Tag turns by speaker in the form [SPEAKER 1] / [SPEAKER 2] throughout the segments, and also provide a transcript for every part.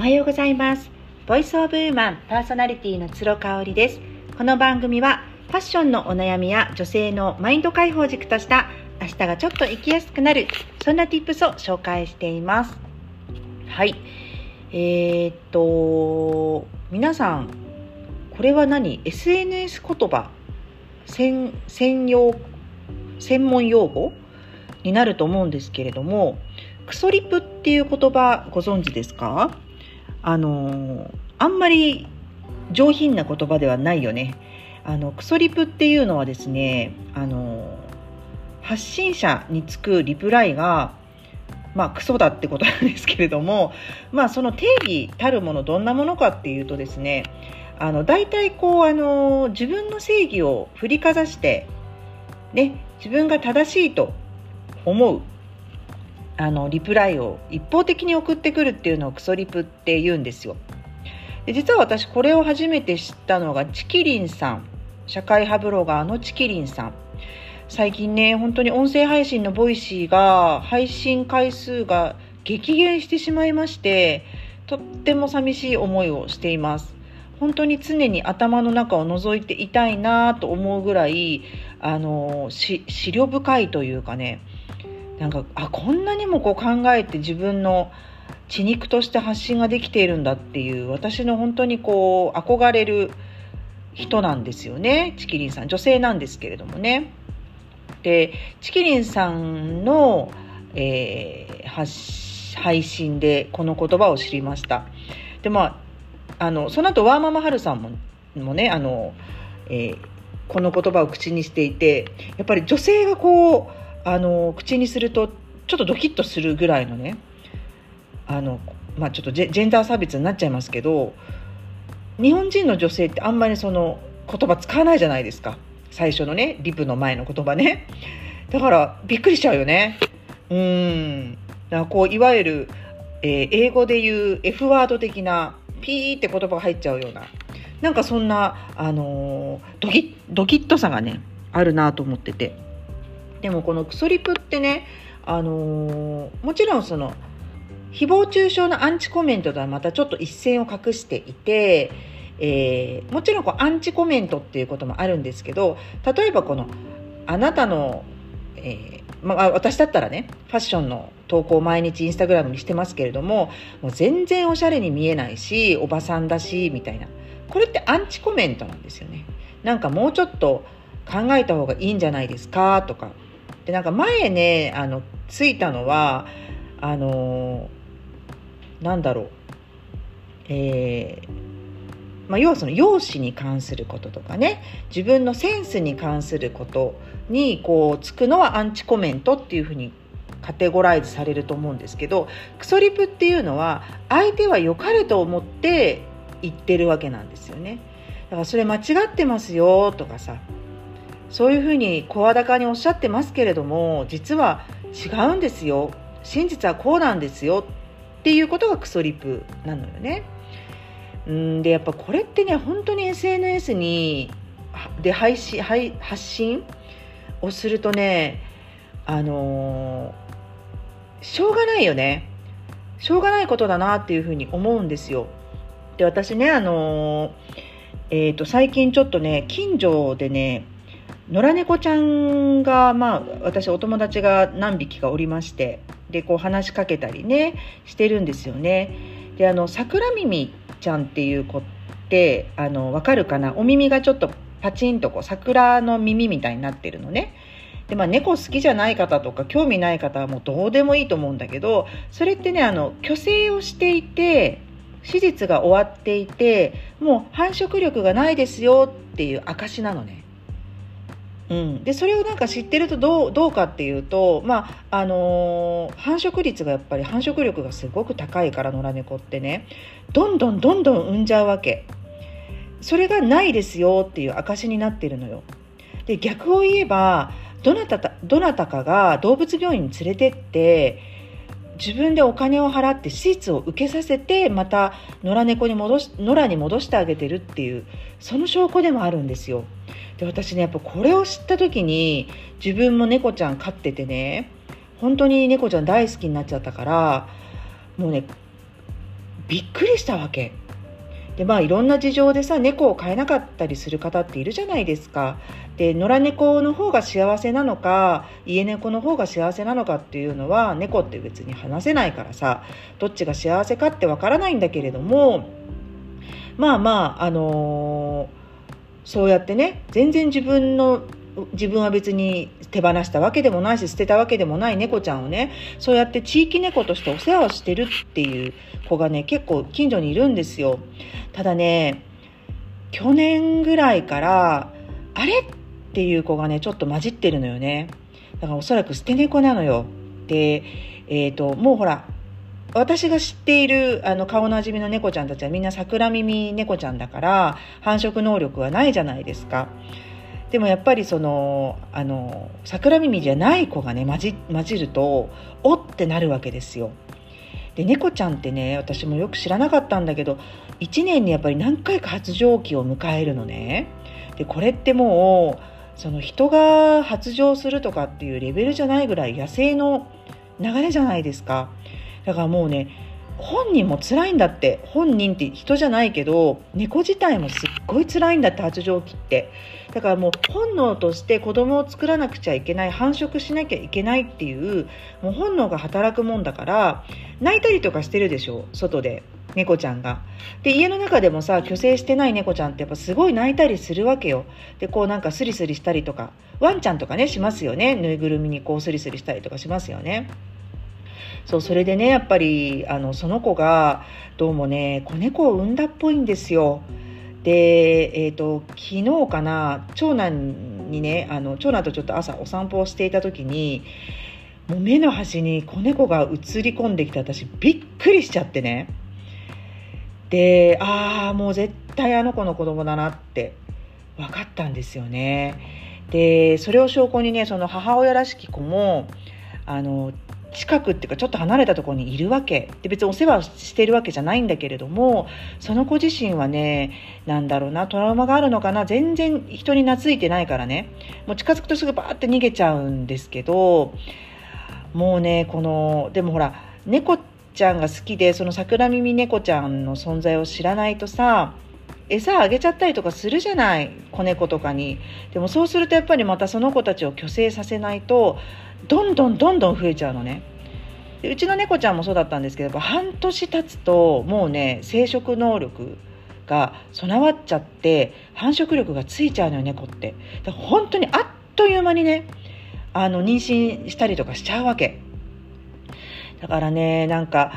[SPEAKER 1] おはようございます。ボイスオブウーマンパーソナリティの鶴香織です。この番組はファッションのお悩みや女性のマインド解放軸とした明日がちょっと生きやすくなるそんな tips を紹介しています。はい。えー、っと皆さんこれは何？SNS 言葉？専専用専門用語？になると思うんですけれどもクソリプっていう言葉ご存知ですか？あのあんまり上品な言葉ではないよね。あのクソリプっていうのはですねあの発信者につくリプライがまあクソだってことなんですけれどもまあその定義たるものどんなものかっていうとですねあの大体こうあの自分の正義を振りかざしてね自分が正しいと思うあのリプライを一方的に送ってくるっていうのをクソリプって言うんですよ。で実は私これを初めて知ったのがちきりんさん社会派ブロガーのちきりんさん最近ね本当に音声配信の Voicy が配信回数が激減してしまいましてとっても寂しい思いをしています本当に常に頭の中を覗いていたいなと思うぐらいあの資料深いというかねなんかあこんなにもこう考えて自分の血肉として発信ができているんだっていう私の本当にこう憧れる人なんですよねチキリンさん女性なんですけれどもね。でチキリンさんの、えー、配信でこの言葉を知りました。でまああのその後ワーママハルさんももねあの、えー、この言葉を口にしていてやっぱり女性がこうあの口にするとちょっとドキッとするぐらいのねあの、まあ、ちょっとジェンダー差別になっちゃいますけど日本人の女性ってあんまりその言葉使わないじゃないですか。最初のねリプの前の言葉ね。だからびっくりしちゃうよね。うん。だからこういわゆる、えー、英語で言う F ワード的なピーって言葉が入っちゃうような。なんかそんな、あのー、ドキドキッとさがねあるなと思ってて。でもこのクソリプってね、あのー、もちろんその誹謗中傷のアンチコメントとはまたちょっと一線を画していて、えー、もちろんこうアンチコメントっていうこともあるんですけど例えばこのあなたの、えー、まあ、私だったらねファッションの投稿毎日インスタグラムにしてますけれどももう全然おしゃれに見えないしおばさんだしみたいな。これってアンチコメントなんですよね。なんかもうちょっと考えた方がいいんじゃないですかとか。でなんか前ねあのついたのはあのなんだろう。えー、まあ、要はその容姿に関することとかね。自分のセンスに関することにこうつくのはアンチコメントっていうふうにカテゴライズされると思うんですけどクソリプっていうのは相手は良かれと思って言ってるわけなんですよね。だからそれ間違ってますよとかさそういうふうに声高におっしゃってますけれども実は違うんですよ真実はこうなんですよっていうことがクソリプなのよね。うんでやっぱこれってね本当に SNS にで配信配発信をするとねあのー、しょうがないよねしょうがないことだなっていうふうに思うんですよ。で私ねあのー、えーと最近ちょっとね近所でね野良猫ちゃんが、まあ、私お友達が何匹かおりましてでこう話しかけたりねしてるんですよね。であの桜耳ちゃんっていう子ってあの分かるかな？お耳がちょっとパチンとこう桜の耳みたいになってるのね。でまあ、猫好きじゃない方とか興味ない方はもうどうでもいいと思うんだけどそれってねあの虚勢をしていて手術が終わっていてもう繁殖力がないですよっていう証なのね。うん、でそれをなんか知ってるとどうどうかっていうと、まああのー、繁殖率がやっぱり繁殖力がすごく高いから野良猫ってねどんどんどんどん産んじゃうわけ。それがないですよっていう証になってるのよ。で逆を言えばどなたどなたかが動物病院に連れてって自分でお金を払って手術を受けさせてまた野良猫に戻し野良に戻してあげてるっていうその証拠でもあるんですよ。で私ねやっぱこれを知った時に自分も猫ちゃん飼っててね本当に猫ちゃん大好きになっちゃったからもうねびっくりしたわけ。でまあいろんな事情でさ猫を飼えなかったりする方っているじゃないですか。で野良猫の方が幸せなのか家猫の方が幸せなのかっていうのは猫って別に話せないからさどっちが幸せかってわからないんだけれどもまあまああのー、そうやってね全然自分の自分は別に手放したわけでもないし捨てたわけでもない猫ちゃんをねそうやって地域猫としてお世話をしてるっていう子がね結構近所にいるんですよ。ただね去年ぐらいからあれっていう子がねちょっと混じってるのよね。だからおそらく捨て猫なのよ。でえっ、ー、ともうほら私が知っているあの顔なじみの猫ちゃんたちはみんな桜耳猫ちゃんだから繁殖能力はないじゃないですか。でもやっぱりそのあの桜耳じゃない子がね混じ混じるとおってなるわけですよ。で猫ちゃんってね私もよく知らなかったんだけど1年にやっぱり何回か発情期を迎えるのね。でこれってもうその人が発情するとかっていうレベルじゃないぐらい野生の流れじゃないですか。だからもうね本人も辛いんだって本人って人じゃないけど猫自体もすっごい辛いんだって発情期ってだからもう本能として子供を作らなくちゃいけない繁殖しなきゃいけないっていうもう本能が働くもんだから泣いたりとかしてるでしょ外で猫ちゃんが。で家の中でもさ虚勢してない猫ちゃんってやっぱすごい泣いたりするわけよ。でこうなんかスリスリしたりとかワンちゃんとかねしますよねぬいぐるみにこうスリスリしたりとかしますよね。そうそれでねやっぱりあのその子がどうもね子猫を産んだっぽいんですよ。で、えーと、昨日かな長男にねあの長男とちょっと朝お散歩をしていた時にもう目の端に子猫が映り込んできて私びっくりしちゃってねでああもう絶対あの子の子供だなって分かったんですよねでそれを証拠にねその母親らしき子もあの近くっていうかちょっと離れたところにいるわけ。で別にお世話してるわけじゃないんだけれどもその子自身はねなんだろうなトラウマがあるのかな。全然人に懐いてないからね。もう近づくとすぐバーって逃げちゃうんですけどもうねこのでもほら猫ちゃんが好きでその桜耳猫ちゃんの存在を知らないとさ餌あげちゃったりとかするじゃない子猫とかに。でもそうするとやっぱりまたその子たちを虚勢させないとどんどんどんどん増えちゃうのね。でうちの猫ちゃんもそうだったんですけど半年経つともうね生殖能力が備わっちゃって繁殖力がついちゃうのよ猫って。だから本当にあっという間にねあの妊娠したりとかしちゃうわけ。だからねなんか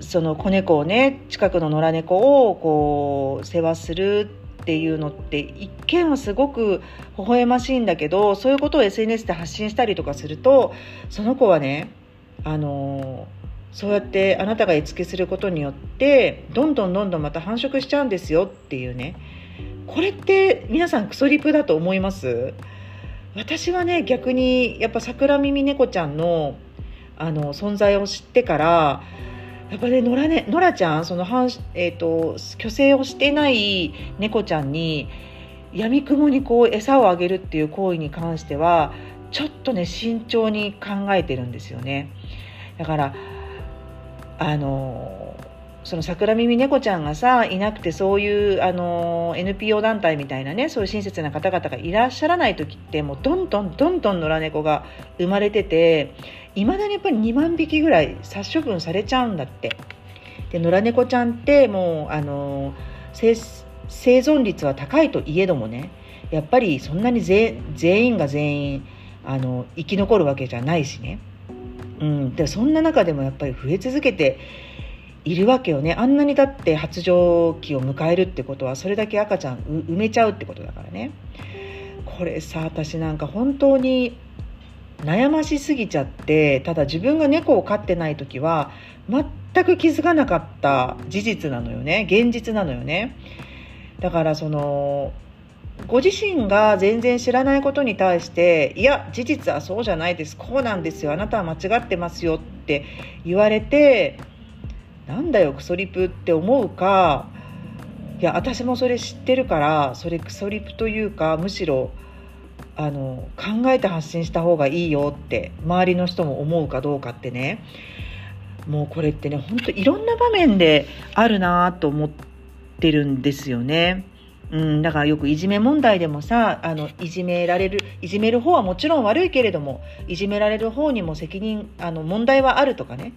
[SPEAKER 1] その子猫をね近くの野良猫をこう世話するっていうのって一見はすごく微笑ましいんだけどそういうことを SNS で発信したりとかするとその子はねあのそうやってあなたが絵付けすることによってどんどんどんどんまた繁殖しちゃうんですよっていうね。これって皆さんクソリプだと思います？私はね逆にやっぱ桜耳猫ちゃんのあの存在を知ってからやっぱね、野良ね、野良ちゃん、その反、えっ、ー、と、虚勢をしてない猫ちゃんに、闇雲にこう餌をあげるっていう行為に関しては、ちょっとね、慎重に考えてるんですよね。だから、あの、その桜耳猫ちゃんがさいなくてそういうあの NPO 団体みたいなねそういう親切な方々がいらっしゃらない時ってもうどんどんどんどん野良猫が生まれてていまだにやっぱり2万匹ぐらい殺処分されちゃうんだって。で野良猫ちゃんってもうあの生存率は高いといえどもねやっぱりそんなに全員が全員あの生き残るわけじゃないしね、うん、でそんな中でもやっぱり増え続けているわけよね。あんなにだって発情期を迎えるってことはそれだけ赤ちゃん埋めちゃうってことだからね。これさ私なんか本当に悩ましすぎちゃってただ自分が猫を飼ってない時は全く気づかなかった事実なのよね。現実なのよね。だからそのご自身が全然知らないことに対していや事実はそうじゃないです。こうなんですよ。あなたは間違ってますよって言われてなんだよクソリプって思うかいや私もそれ知ってるからそれクソリプというかむしろあの考えて発信した方がいいよって周りの人も思うかどうかってねもうこれってね本当いろんな場面であるなと思ってるんですよね。うん、だからよくいじめ問題でもさあのいじめられるいじめる方はもちろん悪いけれどもいじめられる方にも責任あの問題はあるとかね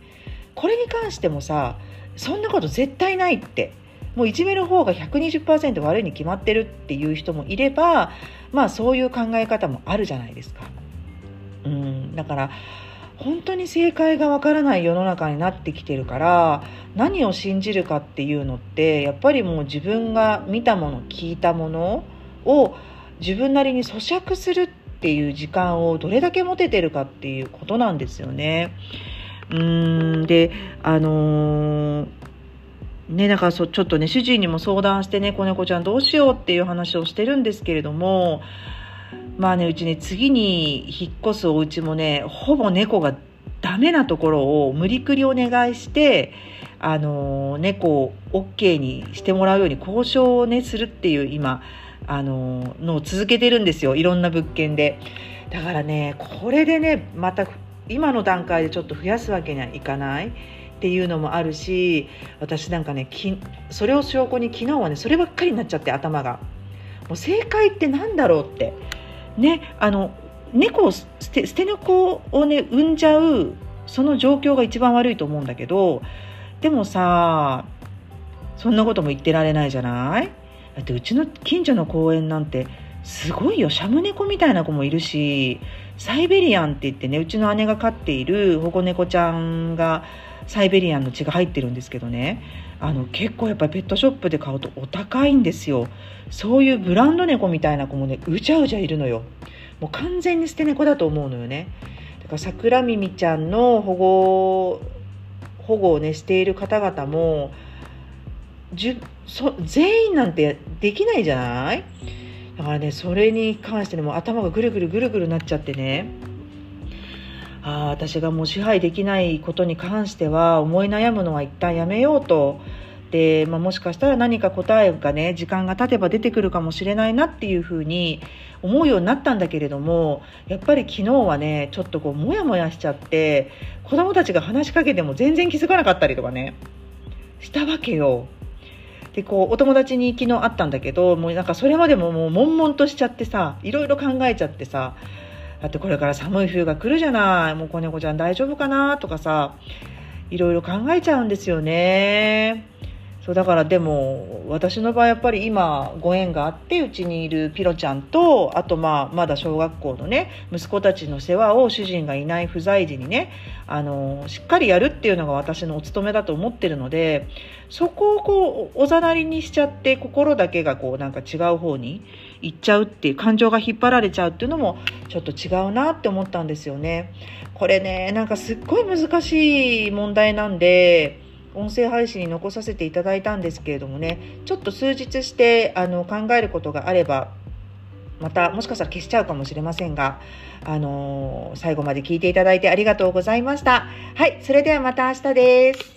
[SPEAKER 1] これに関してもさそんなこと絶対ないってもういじめる方が120%悪いに決まってるっていう人もいればまあそういう考え方もあるじゃないですか。うん、だから本当に正解がわからない世の中になってきてるから何を信じるかっていうのってやっぱりもう自分が見たもの聞いたものを自分なりに咀嚼するっていう時間をどれだけ持ててるかっていうことなんですよね。うんであのーね、だからそちょっとね主人にも相談してね子猫ちゃんどうしようっていう話をしてるんですけれどもまあねうちね次に引っ越すお家もねほぼ猫がダメなところを無理くりお願いしてあの猫を OK にしてもらうように交渉をねするっていう今あののを続けてるんですよ。いろんな物件で。だからねこれでねまた今の段階でちょっと増やすわけにはいかないっていうのもあるし私なんかねそれを証拠に昨日はねそればっかりになっちゃって頭が。もう正解って何だろうって。ねあの猫を捨て捨て猫をね産んじゃうその状況が一番悪いと思うんだけどでもさそんなことも言ってられないじゃない？だってうちの近所の公園なんてすごいよ。シャム猫みたいな子もいるしサイベリアンって言ってねうちの姉が飼っている保護猫ちゃんがサイベリアンの血が入ってるんですけどね。あの結構やっぱりペットショップで買うとお高いんですよ。そういうブランド猫みたいな子もねうじゃうじゃいるのよ。もう完全に捨て猫だと思うのよね。だから桜耳ちゃんの保護保護をねしている方々もじゅそ全員なんてできないじゃない？だからねそれに関してねもう頭がぐるぐるぐるぐるなっちゃってねあ私がもう支配できないことに関しては思い悩むのは一旦やめようとで、まあ、もしかしたら何か答えがね時間が経てば出てくるかもしれないなっていうふうに思うようになったんだけれどもやっぱり昨日はねちょっとこうモヤモヤしちゃって子供たちが話しかけても全然気づかなかったりとかねしたわけよ。でこうお友達に昨日会ったんだけどもうなんかそれまでももう悶々としちゃってさいろいろ考えちゃってさだってこれから寒い冬が来るじゃないもう子猫ちゃん大丈夫かなとかさいろいろ考えちゃうんですよね。そうだからでも私の場合やっぱり今ご縁があってうちにいるピロちゃんとあとまあまだ小学校のね息子たちの世話を主人がいない不在時にねあのしっかりやるっていうのが私のお務めだと思ってるのでそこをこうおざなりにしちゃって心だけがこうなんか違う方に行っちゃうっていう感情が引っ張られちゃうっていうのもちょっと違うなって思ったんですよね。これねなんかすっごい難しい問題なんで音声配信に残させていただいたんですけれどもねちょっと数日してあの考えることがあればまたもしかしたら消しちゃうかもしれませんが、あのー、最後まで聞いていただいてありがとうございました。はい、それではまた明日です。